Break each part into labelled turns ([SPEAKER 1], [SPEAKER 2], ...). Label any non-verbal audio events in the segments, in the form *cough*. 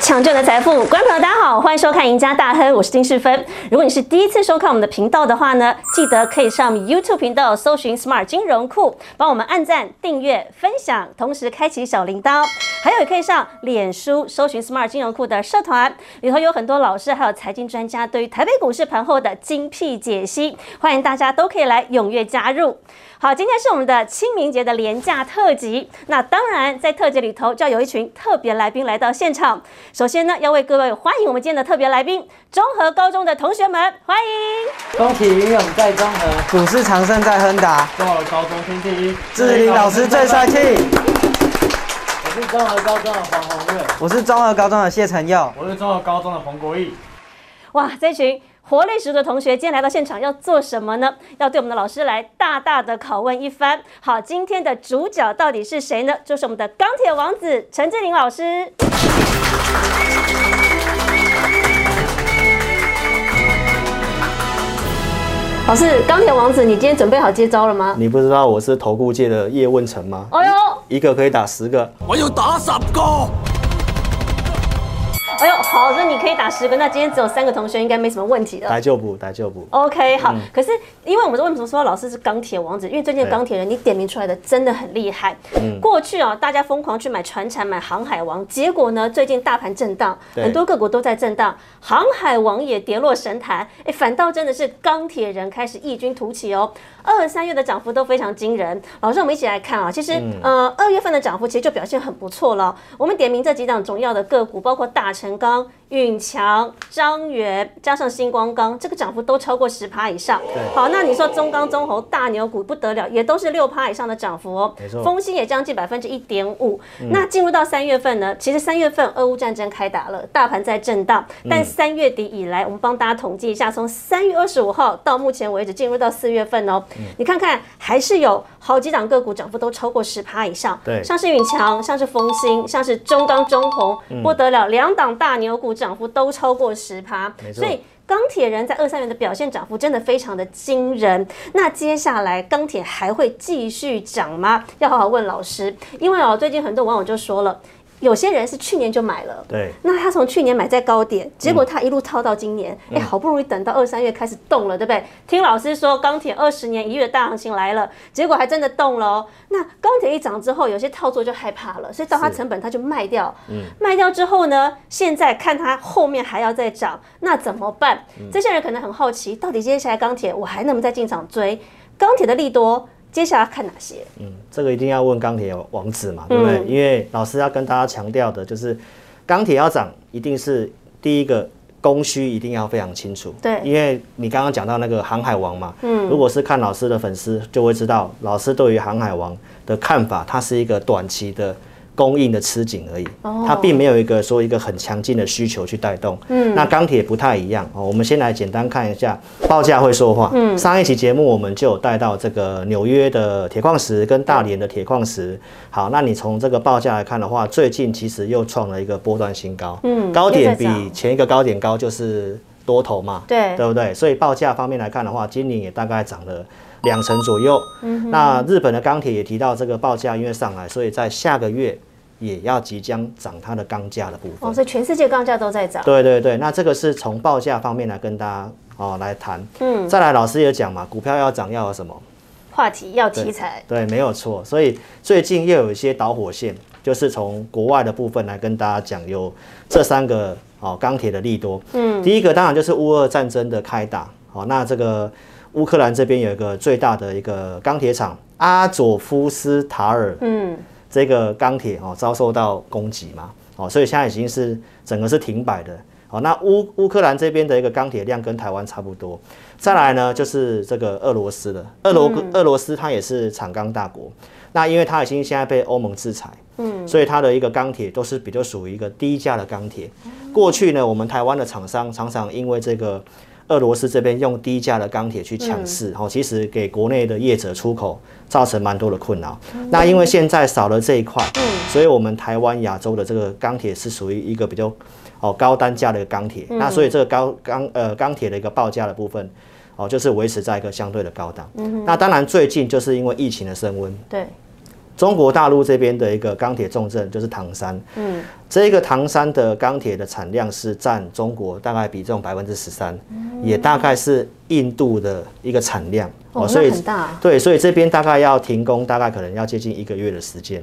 [SPEAKER 1] 抢救的财富，观众朋友大家好，欢迎收看《赢家大亨》，我是金世芬。如果你是第一次收看我们的频道的话呢，记得可以上 YouTube 频道搜寻 Smart 金融库，帮我们按赞、订阅、分享，同时开启小铃铛。还有也可以上脸书搜寻 Smart 金融库的社团，里头有很多老师还有财经专家对于台北股市盘后的精辟解析，欢迎大家都可以来踊跃加入。好，今天是我们的清明节的廉价特辑。那当然，在特辑里头就要有一群特别来宾来到现场。首先呢，要为各位欢迎我们今天的特别来宾——中和高中的同学们，欢迎！
[SPEAKER 2] 恭喜云勇在中和，
[SPEAKER 3] 股市长盛在亨达，
[SPEAKER 4] 中和高中天地，
[SPEAKER 3] 志玲老师最帅气。
[SPEAKER 2] 我是中和高中的黄宏瑞，
[SPEAKER 3] 我是中和高中的谢承佑，
[SPEAKER 4] 我是中和高中的彭国义。
[SPEAKER 1] 哇，这群活力十足的同学今天来到现场要做什么呢？要对我们的老师来大大的拷问一番。好，今天的主角到底是谁呢？就是我们的钢铁王子陈志玲老师。老师，钢铁王子，你今天准备好接招了吗？
[SPEAKER 5] 你不知道我是投顾界的叶问成吗？
[SPEAKER 1] 哎呦，
[SPEAKER 5] 一个可以打十个，
[SPEAKER 6] 我要打十个。
[SPEAKER 1] 哎呦，好，那你可以打十个，那今天只有三个同学，应该没什么问题了。
[SPEAKER 5] 打就补，打就补。
[SPEAKER 1] OK，好。可是因为我们为什么说老师是钢铁王子？因为最近的钢铁人，你点名出来的真的很厉害。嗯过去啊，大家疯狂去买船产、买航海王，结果呢，最近大盘震荡，很多个股都在震荡，航海王也跌落神坛。哎，反倒真的是钢铁人开始异军突起哦。二三月的涨幅都非常惊人。老师，我们一起来看啊，其实、呃二月份的涨幅其实就表现很不错了。我们点名这几档重要的个股，包括大成钢、允强、张元，加上星光钢，这个涨幅都超过十趴以上。好，那你说中钢、中红、大牛股不得了，也都是六趴以上的涨幅哦。
[SPEAKER 5] 没错
[SPEAKER 1] 丰兴也将近百分之一点五。那进入到三月份呢，其实三月份俄乌战争开打了，大盘在震荡，但三月底以来，我们帮大家统计一下，从三月二十五号到目前为止，进入到四月份哦，你看看还是有好几档个股涨幅都超过十趴以上。
[SPEAKER 5] 对
[SPEAKER 1] 像是允强，像是丰兴，像是中钢、中红，不得了，两档大牛股涨幅都超过十趴，所以。钢铁人在二三元的表现涨幅真的非常的惊人。那接下来钢铁还会继续涨吗？要好好问老师，因为哦，最近很多网友就说了，有些人是去年就买了，
[SPEAKER 5] 对，
[SPEAKER 1] 那他从去年买在高点，结果他一路套到今年，哎、好不容易等到二三月开始动了，对不对？听老师说钢铁二十年一月大行情来了，结果还真的动了哦。那钢铁一涨之后，有些套作就害怕了，所以到它成本他就卖掉，卖掉之后呢，现在看它后面还要再涨，那怎么办？这些人可能很好奇，到底接下来钢铁我还能不能再进场追？钢铁的利多，接下来看哪些？
[SPEAKER 5] 嗯，这个一定要问钢铁王子嘛，对不对？
[SPEAKER 1] 嗯
[SPEAKER 5] 因为老师要跟大家强调的就是，钢铁要涨，一定是第一个供需一定要非常清楚。
[SPEAKER 1] 对
[SPEAKER 5] 因为你刚刚讲到那个航海王嘛，嗯，如果是看老师的粉丝就会知道，老师对于航海王的看法，它是一个短期的。供应的吃紧而已，它并没有一个说一个很强劲的需求去带动。嗯，那钢铁不太一样哦。我们先来简单看一下报价会说话。嗯，上一期节目我们就有带到这个纽约的铁矿石跟大连的铁矿石。好，那你从这个报价来看的话，最近其实又创了一个波段新高。嗯，高点比前一个高点高就是多头嘛。
[SPEAKER 1] 对
[SPEAKER 5] 对不对？所以报价方面来看的话，今年也大概涨了两成左右。嗯那日本的钢铁也提到这个报价因为上来，所以在下个月也要即将涨它的钢价的部分。
[SPEAKER 1] 哦，所以全世界钢价都在涨。
[SPEAKER 5] 对对对，那这个是从报价方面来跟大家哦来谈。嗯，再来老师也讲嘛，股票要涨要有什么？
[SPEAKER 1] 话题要题材，
[SPEAKER 5] 对，没有错。所以最近又有一些导火线，就是从国外的部分来跟大家讲，有这三个哦钢铁的利多。嗯，第一个当然就是乌俄战争的开打。好、那这个乌克兰这边有一个最大的一个钢铁厂阿佐夫斯塔尔，
[SPEAKER 1] 嗯，
[SPEAKER 5] 这个钢铁哦遭受到攻击嘛，哦，所以现在已经是整个是停摆的。好，那乌乌克兰这边的一个钢铁量跟台湾差不多。再来呢，就是这个俄罗斯了，俄罗、俄罗斯它也是产钢大国，那因为它已经现在被欧盟制裁，嗯，所以它的一个钢铁都是比较属于一个低价的钢铁。过去呢，我们台湾的厂商常常因为这个俄罗斯这边用低价的钢铁去抢市，哦，其实给国内的业者出口造成蛮多的困扰。那因为现在少了这一块，所以我们台湾亚洲的这个钢铁是属于一个比较哦高单价的钢铁，那所以这个高钢呃钢铁的一个报价的部分。哦，就是维持在一个相对的高档。那当然，最近就是因为疫情的升温，
[SPEAKER 1] 对，
[SPEAKER 5] 中国大陆这边的一个钢铁重镇就是唐山，嗯，这个唐山的钢铁的产量是占中国大概比重百分之十三，也大概是印度的一个产量。
[SPEAKER 1] 哦那很大。
[SPEAKER 5] 对，所以这边大概要停工，大概可能要接近一个月的时间。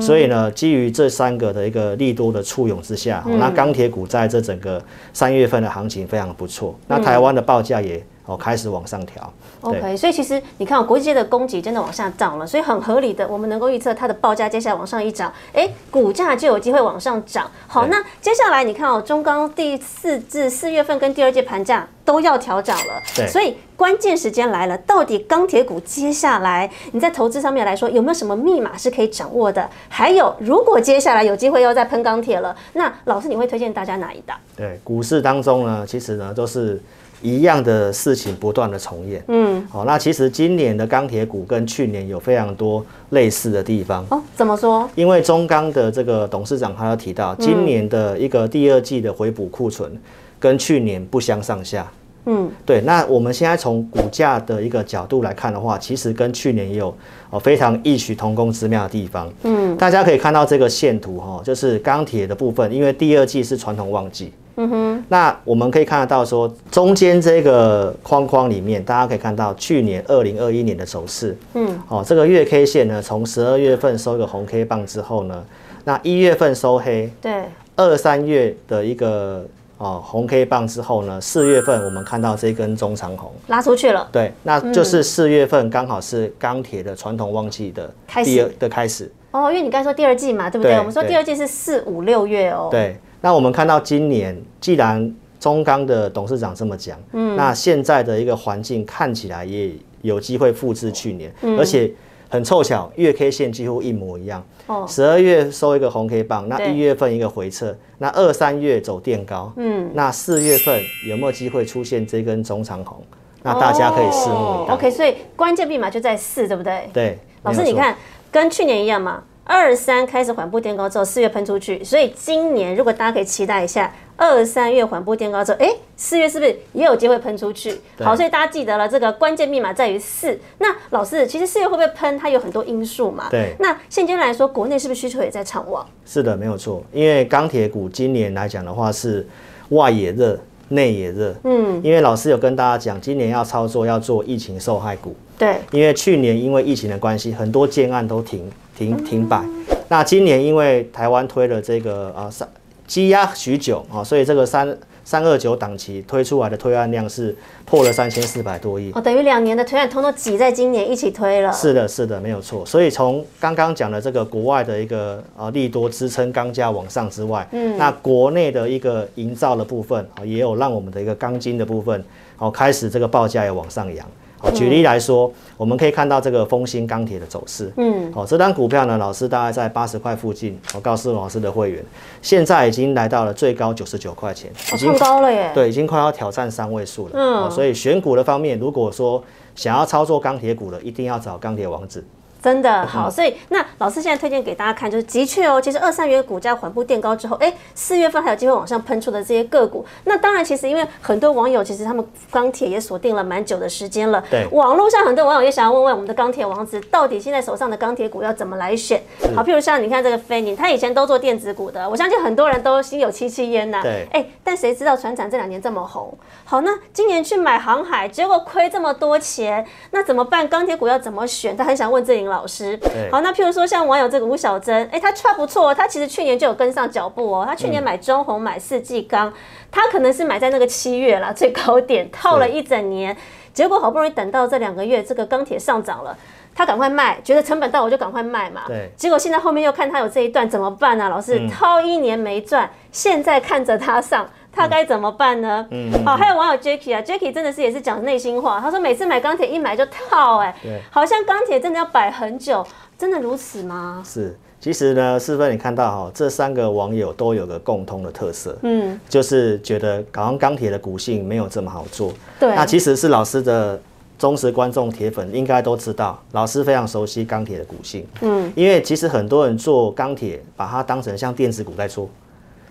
[SPEAKER 5] 所以呢，基于这三个的一个利多的簇拥之下，哦那钢铁股在这整个三月份的行情非常不错。那台湾的报价也哦开始往上调。
[SPEAKER 1] OK，所以其实你看，国际界的供给真的往下涨了，所以很合理的，我们能够预测它的报价接下来往上一涨，哎，股价就有机会往上涨。好，那接下来你看哦，中钢第四至四月份跟第二季盘价都要调涨了，
[SPEAKER 5] 对
[SPEAKER 1] 所以关键时间来了，到底钢铁股接下来你在投资上面来说有没有什么密码是可以掌握的？还有，如果接下来有机会要再喷钢铁了，那老师你会推荐大家哪一档？
[SPEAKER 5] 对，股市当中呢，其实呢都是一样的事情不断的重演。嗯，好、那其实今年的钢铁股跟去年有非常多类似的地方。
[SPEAKER 1] 哦，怎么说？
[SPEAKER 5] 因为中钢的这个董事长他有提到，今年的一个第二季的回补库存跟去年不相上下。
[SPEAKER 1] 嗯，
[SPEAKER 5] 对，那我们现在从股价的一个角度来看的话，其实跟去年也有哦非常异曲同工之妙的地方。嗯，大家可以看到这个线图哈、就是钢铁的部分，因为第二季是传统旺季。嗯哼，那我们可以看得到说，中间这个框框里面，大家可以看到去年二零二一年的走势。嗯，哦，这个月 K 线呢，从十二月份收一个红 K 棒之后呢，那一月份收黑，
[SPEAKER 1] 对，
[SPEAKER 5] 二三月的一个哦红 K 棒之后呢，四月份我们看到这根中长红，
[SPEAKER 1] 拉出去了。
[SPEAKER 5] 对，那就是四月份刚好是钢铁的传统旺季的
[SPEAKER 1] 开始
[SPEAKER 5] 第二的开始。
[SPEAKER 1] 哦，因为你刚才说第二季嘛，对不对？
[SPEAKER 5] 对
[SPEAKER 1] 我们说第二季是四五六月哦。，
[SPEAKER 5] 对，那我们看到今年既然中钢的董事长这么讲，嗯，那现在的一个环境看起来也有机会复制去年，
[SPEAKER 1] 嗯
[SPEAKER 5] 而且很凑巧，月 K 线几乎一模一样。
[SPEAKER 1] 哦
[SPEAKER 5] 十二月收一个红 K 棒，那一月份一个回撤，那二三月走垫高，嗯，那四月份有没有机会出现这根中长红？那大家可以拭目以待。
[SPEAKER 1] 哦 OK，所以关键密码就在四，对不对？
[SPEAKER 5] 对，
[SPEAKER 1] 老师，你看，跟去年一样嘛，二三开始缓步垫高之后，四月喷出去，所以今年如果大家可以期待一下，二三月缓步垫高之后，哎，四月是不是也有机会喷出去？好，所以大家记得了，这个关键密码在于四。那老师，其实四月会不会喷？它有很多因素嘛。
[SPEAKER 5] 对
[SPEAKER 1] 那现阶段来说，国内是不是需求也在畅旺？
[SPEAKER 5] 是的，没有错。因为钢铁股今年来讲的话，是外也热，内也热。嗯，因为老师有跟大家讲，今年要操作要做疫情受害股，
[SPEAKER 1] 对，
[SPEAKER 5] 因为去年因为疫情的关系，很多建案都停停停摆。那今年因为台湾推了这个啊三积压许久啊，所以这个三三二九档期推出来的推案量是破了三千四百多亿。
[SPEAKER 1] 哦，等于两年的推案通通挤在今年一起推了。
[SPEAKER 5] 是的，是的，没有错。所以从刚刚讲的这个国外的一个啊利多支撑钢价往上之外，嗯，那国内的一个营造的部分，哦也有让我们的一个钢筋的部分，哦开始这个报价也往上扬。好，举例来说，我们可以看到这个丰兴钢铁的走势。
[SPEAKER 1] 嗯，
[SPEAKER 5] 好，这单股票呢，老师大概在八十块附近。我告诉老师的会员，现在已经来到了最高九十九块钱，
[SPEAKER 1] 已经高了耶。
[SPEAKER 5] 对，已经快要挑战三位数了。
[SPEAKER 1] 嗯
[SPEAKER 5] 哦所以选股的方面，如果说想要操作钢铁股的，一定要找钢铁王子。
[SPEAKER 1] 真的好，所以那老师现在推荐给大家看，就是的确哦，其实二三元股价缓步垫高之后，哎，四月份还有机会往上喷出的这些个股，那当然其实因为很多网友其实他们钢铁也锁定了蛮久的时间了，
[SPEAKER 5] 对
[SPEAKER 1] 网络上很多网友也想要问问我们的钢铁王子，到底现在手上的钢铁股要怎么来选？好，譬如像你看这个菲尼，他以前都做电子股的，我相信很多人都心有戚戚焉呐。
[SPEAKER 5] 对
[SPEAKER 1] 哎，但谁知道船产这两年这么红？好，那今年去买航海，结果亏这么多钱，那怎么办？钢铁股要怎么选？他很想问志玲老师。好，那譬如说像网友这个吴小珍，哎，他差不错哦，他其实去年就有跟上脚步哦，他去年买中红、买四季钢，他可能是买在那个七月啦 *laughs* 最高点，套了一整年，结果好不容易等到这两个月这个钢铁上涨了。他赶快卖，觉得成本到我就赶快卖嘛。
[SPEAKER 5] 对
[SPEAKER 1] 结果现在后面又看他有这一段怎么办呢、老师套一年没赚，现在看着他上，他该怎么办呢？嗯，好，还有网友 Jacky 啊，Jacky 真的是也是讲内心话，他说每次买钢铁一买就套、哎
[SPEAKER 5] 对，
[SPEAKER 1] 好像钢铁真的要摆很久，真的如此吗？
[SPEAKER 5] 是，其实呢，四分你看到哈，这三个网友都有个共通的特色，
[SPEAKER 1] 嗯，
[SPEAKER 5] 就是觉得好像钢铁的股性没有这么好做。
[SPEAKER 1] 对，
[SPEAKER 5] 那其实是老师的忠实观众、铁粉应该都知道，老师非常熟悉钢铁的股性。
[SPEAKER 1] 嗯，
[SPEAKER 5] 因为其实很多人做钢铁，把它当成像电子股在做，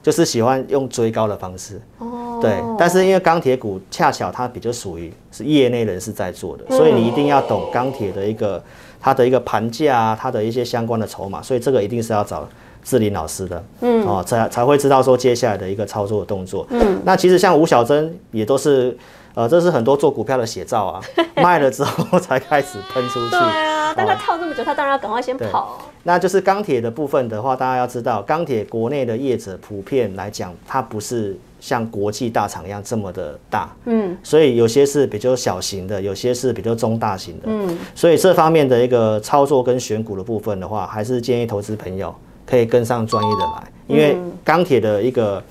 [SPEAKER 5] 就是喜欢用追高的方式。
[SPEAKER 1] 哦
[SPEAKER 5] 对，但是因为钢铁股恰巧它比较属于是业内人士在做的，所以你一定要懂钢铁的一个它的一个盘价啊，它的一些相关的筹码，所以这个一定是要找志林老师的，嗯，哦，才才会知道说接下来的一个操作的动作。嗯，那其实像吴小珍也都是，呃，这是很多做股票的写照啊，卖了之后 *laughs* 才开始喷出去。
[SPEAKER 1] 对啊，但他
[SPEAKER 5] 哦
[SPEAKER 1] 套这么久，他当然要赶快先
[SPEAKER 5] 对
[SPEAKER 1] 跑。
[SPEAKER 5] 那就是钢铁的部分的话，大家要知道，钢铁国内的业者普遍来讲，它不是像国际大厂一样这么的大，
[SPEAKER 1] 嗯，
[SPEAKER 5] 所以有些是比较小型的，有些是比较中大型的，嗯，所以这方面的一个操作跟选股的部分的话，还是建议投资朋友可以跟上专业的来，因为钢铁的一个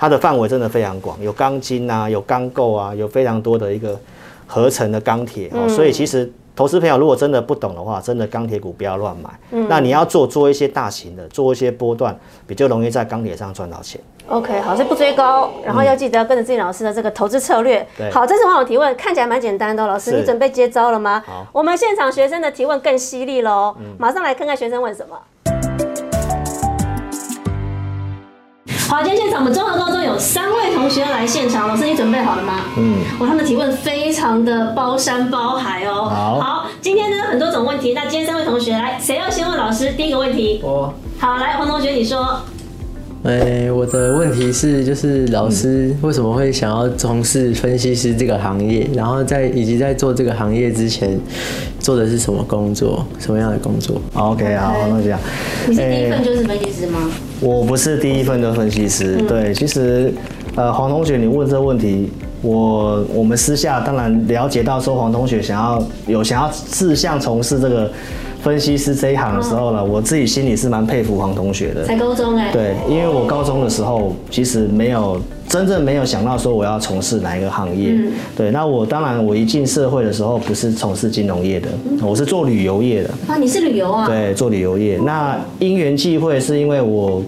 [SPEAKER 5] 它的范围真的非常广，有钢筋啊，有钢构啊，有非常多的一个合成的钢铁哦，所以其实。投资朋友如果真的不懂的话，真的钢铁股不要乱买。嗯那你要做做一些大型的，做一些波段，比较容易在钢铁上赚到钱。
[SPEAKER 1] OK，好，所以不追高，然后要记得要跟着自己老师的这个投资策略。好，这次网友提问看起来蛮简单的哦，老师，你准备接招了吗？
[SPEAKER 5] 好嗯
[SPEAKER 1] 我们现场学生的提问更犀利喽，马上来看看学生问什么。好，今天现场我们综合高中有三位同学来现场，老师你准备好了吗？
[SPEAKER 5] 嗯，
[SPEAKER 1] 我，他们提问非常的包山包海哦。
[SPEAKER 5] 好
[SPEAKER 1] 今天呢很多种问题，那今天三位同学来，谁要先问老师第一个问题？
[SPEAKER 2] 我
[SPEAKER 1] 好，来黄同学你说。
[SPEAKER 6] 哎，我的问题是，就是老师为什么会想要从事分析师这个行业？然后在以及在做这个行业之前，做的是什么工作？什么样的工作
[SPEAKER 5] ？OK，好，那这样。
[SPEAKER 1] 你是第一份就是分析师吗？
[SPEAKER 5] 我不是第一份的分析师，
[SPEAKER 1] 嗯。
[SPEAKER 5] 对，其实呃黄同学你问这个问题，我我们私下当然了解到说黄同学想要有想要志向从事这个分析师这一行的时候呢，我自己心里是蛮佩服黄同学的。
[SPEAKER 1] 才高中哎、
[SPEAKER 5] 对，因为我高中的时候其实没有真正没有想到说我要从事哪一个行业。
[SPEAKER 1] 嗯
[SPEAKER 5] 对，那我当然我一进社会的时候不是从事金融业的，我是做旅游业的。
[SPEAKER 1] 啊，你是旅游啊？
[SPEAKER 5] 对，做旅游业。那因缘际会是因为我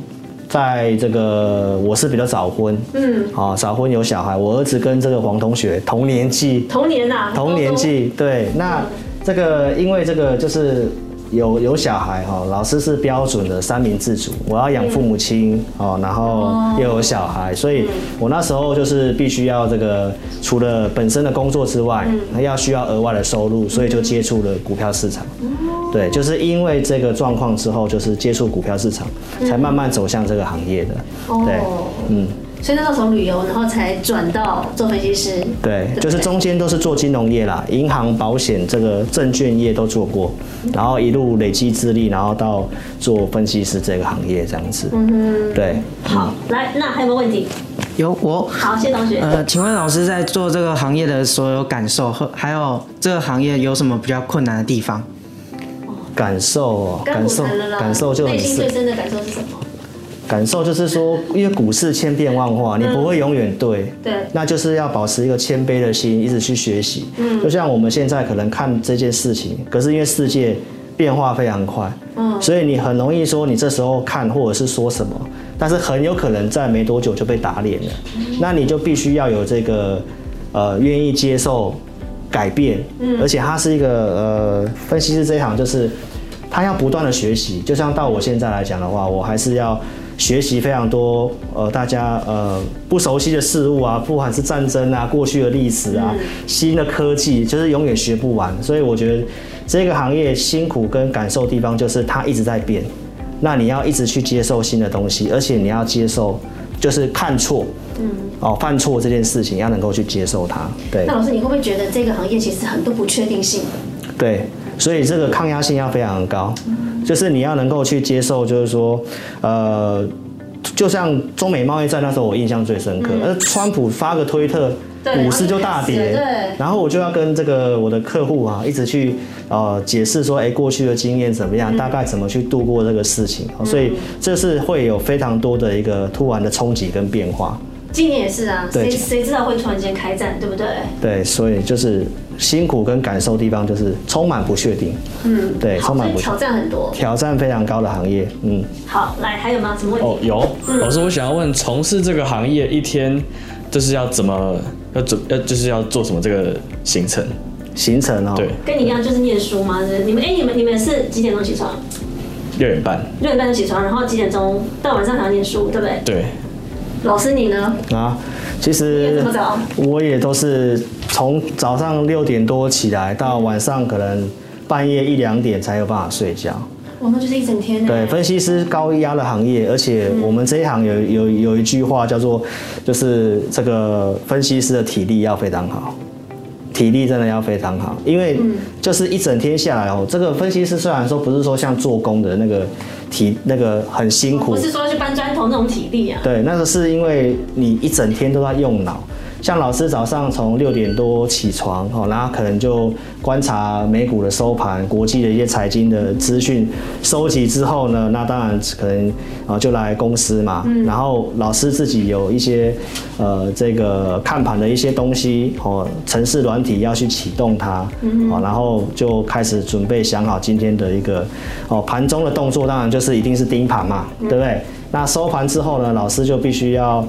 [SPEAKER 5] 在这个我是比较早婚，
[SPEAKER 1] 嗯，
[SPEAKER 5] 啊，早婚有小孩，我儿子跟这个黄同学同年纪，
[SPEAKER 1] 同年呐、啊，
[SPEAKER 5] 同年纪，对，那这个因为这个就是有有小孩哈，老师是标准的三明治主，我要养父母亲哦，然后又有小孩，所以我那时候就是必须要这个除了本身的工作之外，还要需要额外的收入，所以就接触了股票市场。对，就是因为这个状况之后，就是接触股票市场，才慢慢走向这个行业的。对，
[SPEAKER 1] 哦，
[SPEAKER 5] 嗯。
[SPEAKER 1] 所以那时候从旅游，然后才转到做分析师。
[SPEAKER 5] 对，
[SPEAKER 1] 不
[SPEAKER 5] 就是中间都是做金融业啦，银行、保险、这个证券业都做过，然后一路累积资历，然后到做分析师这个行业这样子。嗯哼对，
[SPEAKER 1] 好，来，那还有没有问题？
[SPEAKER 3] 有我。
[SPEAKER 1] 好，谢同学。
[SPEAKER 3] 呃，请问老师在做这个行业的所有感受和还有这个行业有什么比较困难的地方？
[SPEAKER 5] 感受哦，感受感受就很
[SPEAKER 1] 内心最
[SPEAKER 5] 深，
[SPEAKER 1] 深的感受是什么？
[SPEAKER 5] 感受就是说，因为股市千变万化，你不会永远对。
[SPEAKER 1] 对，
[SPEAKER 5] 那就是要保持一个谦卑的心，一直去学习。嗯，就像我们现在可能看这件事情，可是因为世界变化非常快，嗯，所以你很容易说你这时候看或者是说什么，但是很有可能在没多久就被打脸了。那你就必须要有这个呃愿意接受改变，嗯，而且它是一个呃分析师这一行就是他要不断的学习，就像到我现在来讲的话，我还是要。学习非常多，呃，大家呃不熟悉的事物啊，不管是战争啊、过去的历史啊、新的科技，就是永远学不完。所以我觉得这个行业辛苦跟感受地方就是它一直在变，那你要一直去接受新的东西，而且你要接受就是看错，嗯，哦，犯错这件事情要能够去接受它，对。
[SPEAKER 1] 那老师，你会不会觉得这个行业其实很多不确定性？
[SPEAKER 5] 对，所以这个抗压性要非常高，就是你要能够去接受，就是说，呃，就像中美贸易战那时候，我印象最深刻，而，川普发个推特。股市就大跌，然后我就要跟这个我的客户啊，一直去呃解释说，哎，过去的经验怎么样，大概怎么去度过这个事情，所以这是会有非常多的一个突然的冲击跟变化，
[SPEAKER 1] 今年也是啊，谁谁知道会突然间开战，对不对？
[SPEAKER 5] 对，所以就是辛苦跟感受地方就是充满不确定，
[SPEAKER 1] 嗯，
[SPEAKER 5] 对，充满不确
[SPEAKER 1] 所以挑战很多。
[SPEAKER 5] 挑战非常高的行业，嗯。
[SPEAKER 1] 好，来，还有吗？什么问题？
[SPEAKER 7] 哦，有老师，我想要问，从事这个行业一天就是要怎么要准要就是要做什么这个行程？
[SPEAKER 5] 行程哦，
[SPEAKER 7] 对，
[SPEAKER 1] 跟你一样，就是念书吗？是你们哎、你们你们是几点钟起床？
[SPEAKER 7] 六点半，
[SPEAKER 1] 六点半就起床，然后几点钟到晚上才要念书，对不对？
[SPEAKER 7] 对，
[SPEAKER 1] 老师你呢？
[SPEAKER 5] 啊，其
[SPEAKER 1] 也
[SPEAKER 5] 实我也都是从早上六点多起来，到晚上可能半夜一两点才有办法睡觉。
[SPEAKER 1] 哇，那就是一整天呢。
[SPEAKER 5] 对，分析师高压的行业，而且我们这一行有有有一句话叫做，就是这个分析师的体力要非常好。体力真的要非常好，因为就是一整天下来哦，这个分析师虽然说不是说像做工的那个体那个很辛苦
[SPEAKER 1] 不，是说去搬砖头那种体力啊。
[SPEAKER 5] 对，那个是因为你一整天都在用脑。像老师早上从六点多起床，哦，然后可能就观察美股的收盘、国际的一些财经的资讯收集之后呢，那当然可能啊就来公司嘛。然后老师自己有一些呃这个看盘的一些东西，哦，城市软体要去启动它，哦，然后就开始准备想好今天的一个哦盘中的动作，当然就是一定是盯盘嘛，对不对？那收盘之后呢，老师就必须要，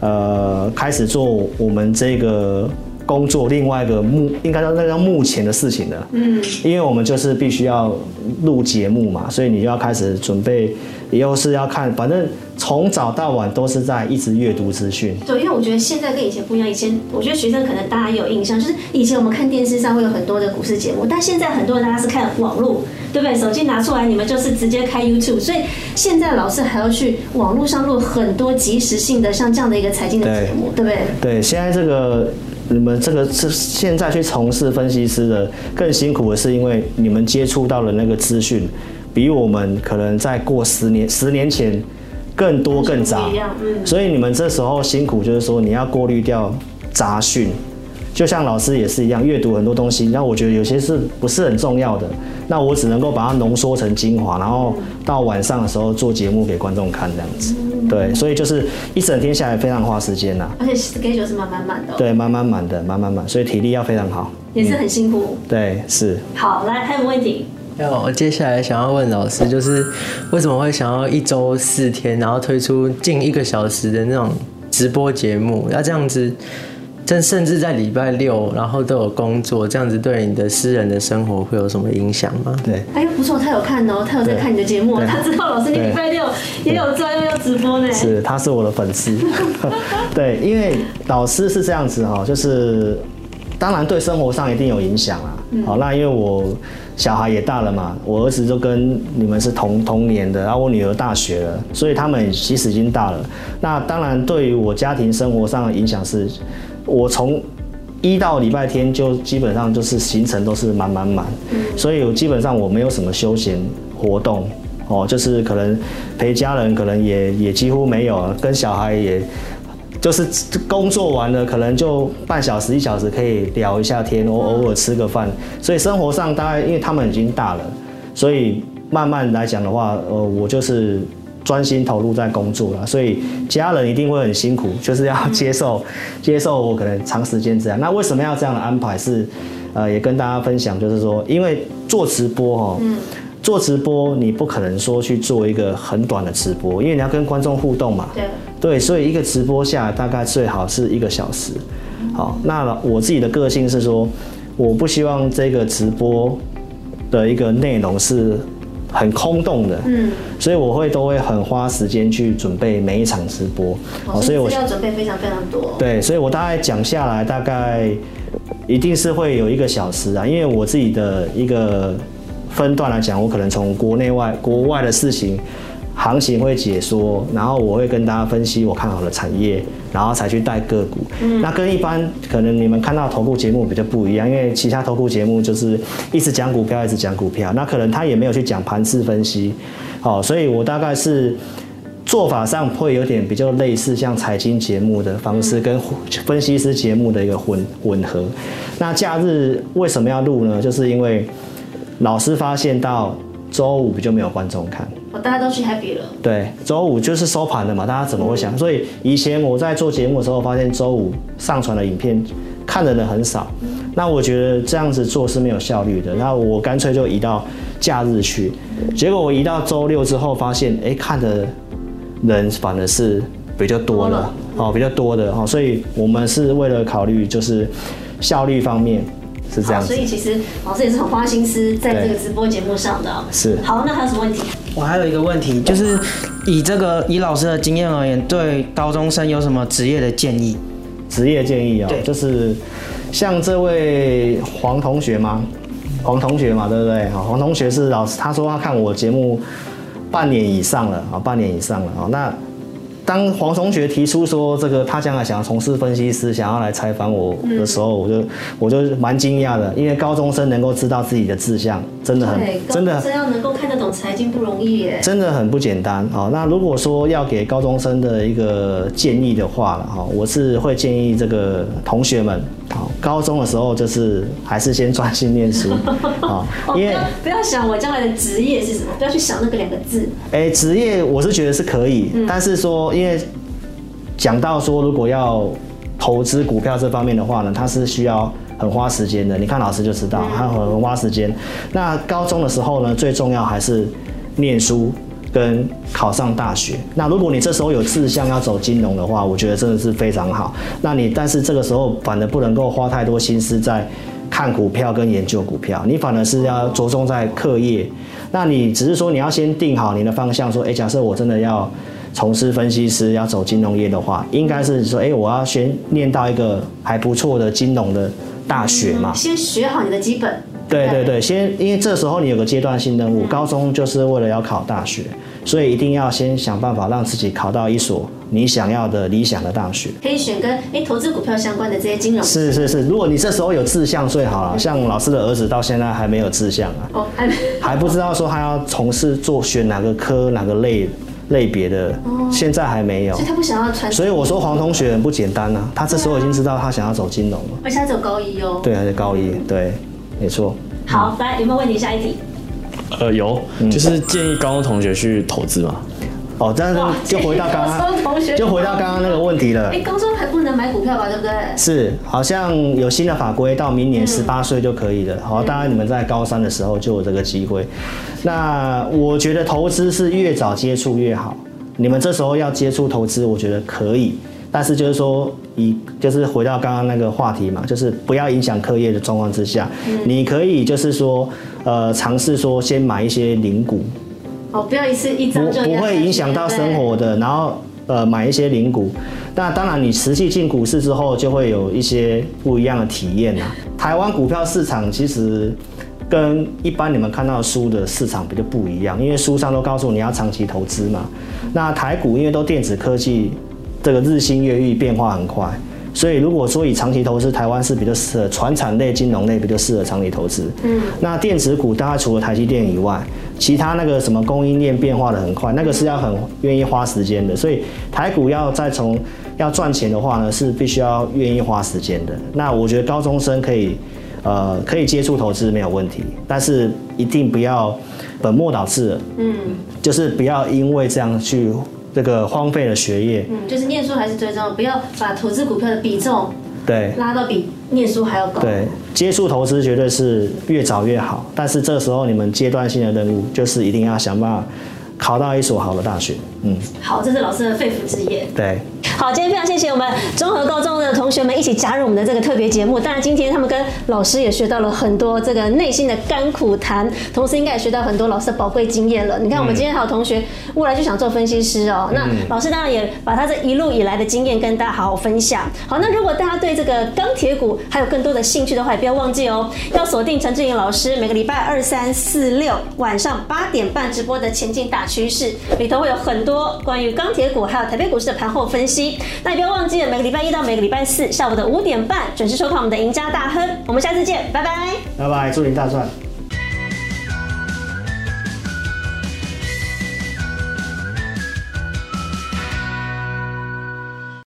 [SPEAKER 5] 呃，开始做我们这个工作另外一个目，应该叫那叫目前的事情了。嗯，因为我们就是必须要录节目嘛，所以你就要开始准备，又是要看，反正从早到晚都是在一直阅读资讯。
[SPEAKER 1] 对，因为我觉得现在跟以前不一样。以前我觉得学生可能大家也有印象，就是以前我们看电视上会有很多的股市节目，但现在很多人大家是看网络，对不对？手机拿出来，你们就是直接开 YouTube，所以现在老师还要去网络上录很多即时性的像这样的一个财经的节目，对不对？
[SPEAKER 5] 对，现在这个你们这个是现在去从事分析师的更辛苦的是，因为你们接触到了那个资讯，比我们可能在过十年十年前更多更杂所以你们这时候辛苦就是说你要过滤掉杂讯。就像老师也是一样，阅读很多东西，那我觉得有些是不是很重要的，那我只能够把它浓缩成精华，然后到晚上的时候做节目给观众看这样子。对，所以就是一整天下来非常花时间呐、
[SPEAKER 1] 而且 schedule 是满满满的哦、
[SPEAKER 5] 对，慢慢满的，慢慢满，所以体力要非常好。
[SPEAKER 1] 也是很辛苦。
[SPEAKER 5] 对，是。
[SPEAKER 1] 好，来还有问题？
[SPEAKER 6] 那我接下来想要问老师，就是为什么会想要一周四天，然后推出近一个小时的那种直播节目？那这样子，甚甚至在礼拜六，然后都有工作，这样子对你的私人的生活会有什么影响吗？
[SPEAKER 5] 对，
[SPEAKER 1] 哎呦，不错，他有看哦，他有在看你的节目他知道老师你礼拜六也有专门要直播呢。
[SPEAKER 5] 是，他是我的粉丝。*laughs* 对，因为老师是这样子哈，就是当然对生活上一定有影响啦。好，那因为我小孩也大了嘛，我儿子就跟你们是同同年的，然后我女儿大学了，所以他们其实已经大了。那当然对于我家庭生活上的影响是，我从一到礼拜天就基本上就是行程都是满满满，所以我基本上我没有什么休闲活动。哦，就是可能陪家人，可能也也几乎没有，跟小孩也，就是工作完了，可能就半小时一小时可以聊一下天，偶偶尔吃个饭，所以生活上大概因为他们已经大了，所以慢慢来讲的话，呃，我就是专心投入在工作了，所以家人一定会很辛苦，就是要接受 *laughs* 接受我可能长时间这样。那为什么要这样的安排是？呃，也跟大家分享，就是说，因为做直播哦，做直播你不可能说去做一个很短的直播，因为你要跟观众互动嘛。
[SPEAKER 1] 对，
[SPEAKER 5] 对，所以一个直播下大概最好是一个小时。好，那我自己的个性是说，我不希望这个直播的一个内容是很空洞的，
[SPEAKER 1] 嗯，
[SPEAKER 5] 所以我会都会很花时间去准备每一场直播。
[SPEAKER 1] 哦，所以需要准备非常非常多。
[SPEAKER 5] 对，所以我大概讲下来，大概一定是会有一个小时啊，因为我自己的一个分段来讲，我可能从国内外、国外的事情。行情会解说，然后我会跟大家分析我看好的产业，然后才去带个股。嗯那跟一般可能你们看到投顾节目比较不一样，因为其他投顾节目就是一直讲股票，一直讲股票，那可能他也没有去讲盘势分析。好，所以我大概是做法上会有点比较类似像财经节目的方式，跟分析师节目的一个混混合。那假日为什么要录呢？就是因为老师发现到周五就没有观众看。
[SPEAKER 1] 哦，大家都去 happy 了。
[SPEAKER 5] 对，周五就是收盘的嘛，大家怎么会想？所以以前我在做节目的时候，发现周五上传的影片看的人很少，那我觉得这样子做是没有效率的，那我干脆就移到假日去。结果我移到周六之后，发现哎，看的人反而是比较多了，哦，比较多的哦，所以我们是为了考虑就是效率方面。是这样
[SPEAKER 1] 所。以其实老师也是很花心思在这个直播节目上的哦。
[SPEAKER 5] 是
[SPEAKER 1] 好，那还有什么问题？
[SPEAKER 3] 我还有一个问题，就是以这个以老师的经验而言，对高中生有什么职业的建议？
[SPEAKER 5] 职业建议哦
[SPEAKER 3] 对，
[SPEAKER 5] 就是像这位黄同学吗？黄同学嘛，对不对？啊，黄同学是老师，他说他看我节目半年以上了啊，半年以上了啊。那当黄同学提出说这个他将来想要从事分析师，想要来采访我的时候，我就我就蛮惊讶的，因为高中生能够知道自己的志向，真的很，真的
[SPEAKER 1] 高中生要能够看得懂财经不容易耶。
[SPEAKER 5] 真的很不简单哦。那如果说要给高中生的一个建议的话了哈，我是会建议这个同学们，好，高中的时候就是还是先专心念书啊，*laughs*
[SPEAKER 1] 哦，
[SPEAKER 5] 因为
[SPEAKER 1] 要不要想我将来的职业是什么，不要去想那个两个字。
[SPEAKER 5] 哎，职业我是觉得是可以，
[SPEAKER 1] 嗯
[SPEAKER 5] 但是说因为讲到说如果要投资股票这方面的话呢，它是需要很花时间的。你看老师就知道，他很很花时间。那高中的时候呢，最重要还是念书跟考上大学。那如果你这时候有志向要走金融的话，我觉得真的是非常好。那你但是这个时候反而不能够花太多心思在看股票跟研究股票，你反而是要着重在课业。那你只是说你要先定好你的方向，说，哎，假设我真的要从事分析师，要走金融业的话，应该是说，哎，我要先念到一个还不错的金融的大学嘛。
[SPEAKER 1] 先学好你的基本。
[SPEAKER 5] 对对对，先因为这时候你有个阶段性任务，高中就是为了要考大学，所以一定要先想办法让自己考到一所你想要的理想的大学。
[SPEAKER 1] 可以选跟哎投资股票相关的这些金融。
[SPEAKER 5] 是是是，如果你这时候有志向最好了。像老师的儿子到现在还没有志向啊，
[SPEAKER 1] 哦，还
[SPEAKER 5] 还不知道说他要从事做选哪个科哪个类类别的，现在还没有
[SPEAKER 1] 所以。他不想要传。
[SPEAKER 5] 所以我说黄同学很不简单啊，他这时候已经知道他想要走金融了。
[SPEAKER 1] 而且他走高一哦。
[SPEAKER 5] 对，还是高一，对，没错。
[SPEAKER 1] 好，来有没有问题？下一题。
[SPEAKER 7] 呃，有，
[SPEAKER 5] 嗯
[SPEAKER 7] 就是建议高中同学去投资嘛。
[SPEAKER 5] 哦，但是就回到刚刚，就回到刚刚那个问题了
[SPEAKER 1] 哎，。高中还不能买股票吧？对不对？
[SPEAKER 5] 是，好像有新的法规，到明年十八岁就可以了。好，当然你们在高三的时候就有这个机会。那我觉得投资是越早接触越好。你们这时候要接触投资，我觉得可以，但是就是说，以就是回到刚刚那个话题嘛，就是不要影响课业的状况之下，你可以就是说，呃，尝试说先买一些零股，
[SPEAKER 1] 哦，不要一次一张
[SPEAKER 5] 不会影响到生活。的，然后呃买一些零股。那当然，你实际进股市之后，就会有一些不一样的体验啦。台湾股票市场其实跟一般你们看到的书的市场比较不一样，因为书上都告诉你要长期投资嘛。那台股因为都电子科技，这个日新月异，变化很快。所以，如果说以长期投资，台湾是比较适合传产类、金融类比较适合长期投资。嗯，那电子股大概除了台积电以外，其他那个什么供应链变化的很快，那个是要很愿意花时间的。所以台股要再从要赚钱的话呢，是必须要愿意花时间的。那我觉得高中生可以，呃，可以接触投资没有问题，但是一定不要本末倒置。嗯，就是不要因为这样去这个荒废了学业。
[SPEAKER 1] 嗯，就是念书还是最重要，不要把投资股票的比重
[SPEAKER 5] 对。
[SPEAKER 1] 拉到比念书还要高。
[SPEAKER 5] 对，接触投资绝对是越早越好，但是这时候你们阶段性的任务就是一定要想办法考到一所好的大学。嗯，
[SPEAKER 1] 好，这是老师的肺腑之言。
[SPEAKER 5] 对。
[SPEAKER 1] 好，今天非常谢谢我们综合高中的同学们一起加入我们的这个特别节目。当然，今天他们跟老师也学到了很多这个内心的甘苦谈，同时应该也学到很多老师的宝贵经验了。你看，我们今天还有同学未来就想做分析师哦，那老师当然也把他这一路以来的经验跟大家好好分享。好，那如果大家对这个钢铁股还有更多的兴趣的话，也不要忘记哦，要锁定陈志颖老师每个礼拜二、三、四、六晚上八点半直播的《前进大趋势》，里头会有很多关于钢铁股还有台北股市的盘后分析。那也不要忘记了，每个礼拜一到每个礼拜四下午的五点半准时收看我们的赢家大亨。我们下次见，拜拜。
[SPEAKER 5] 拜拜，祝您大赚。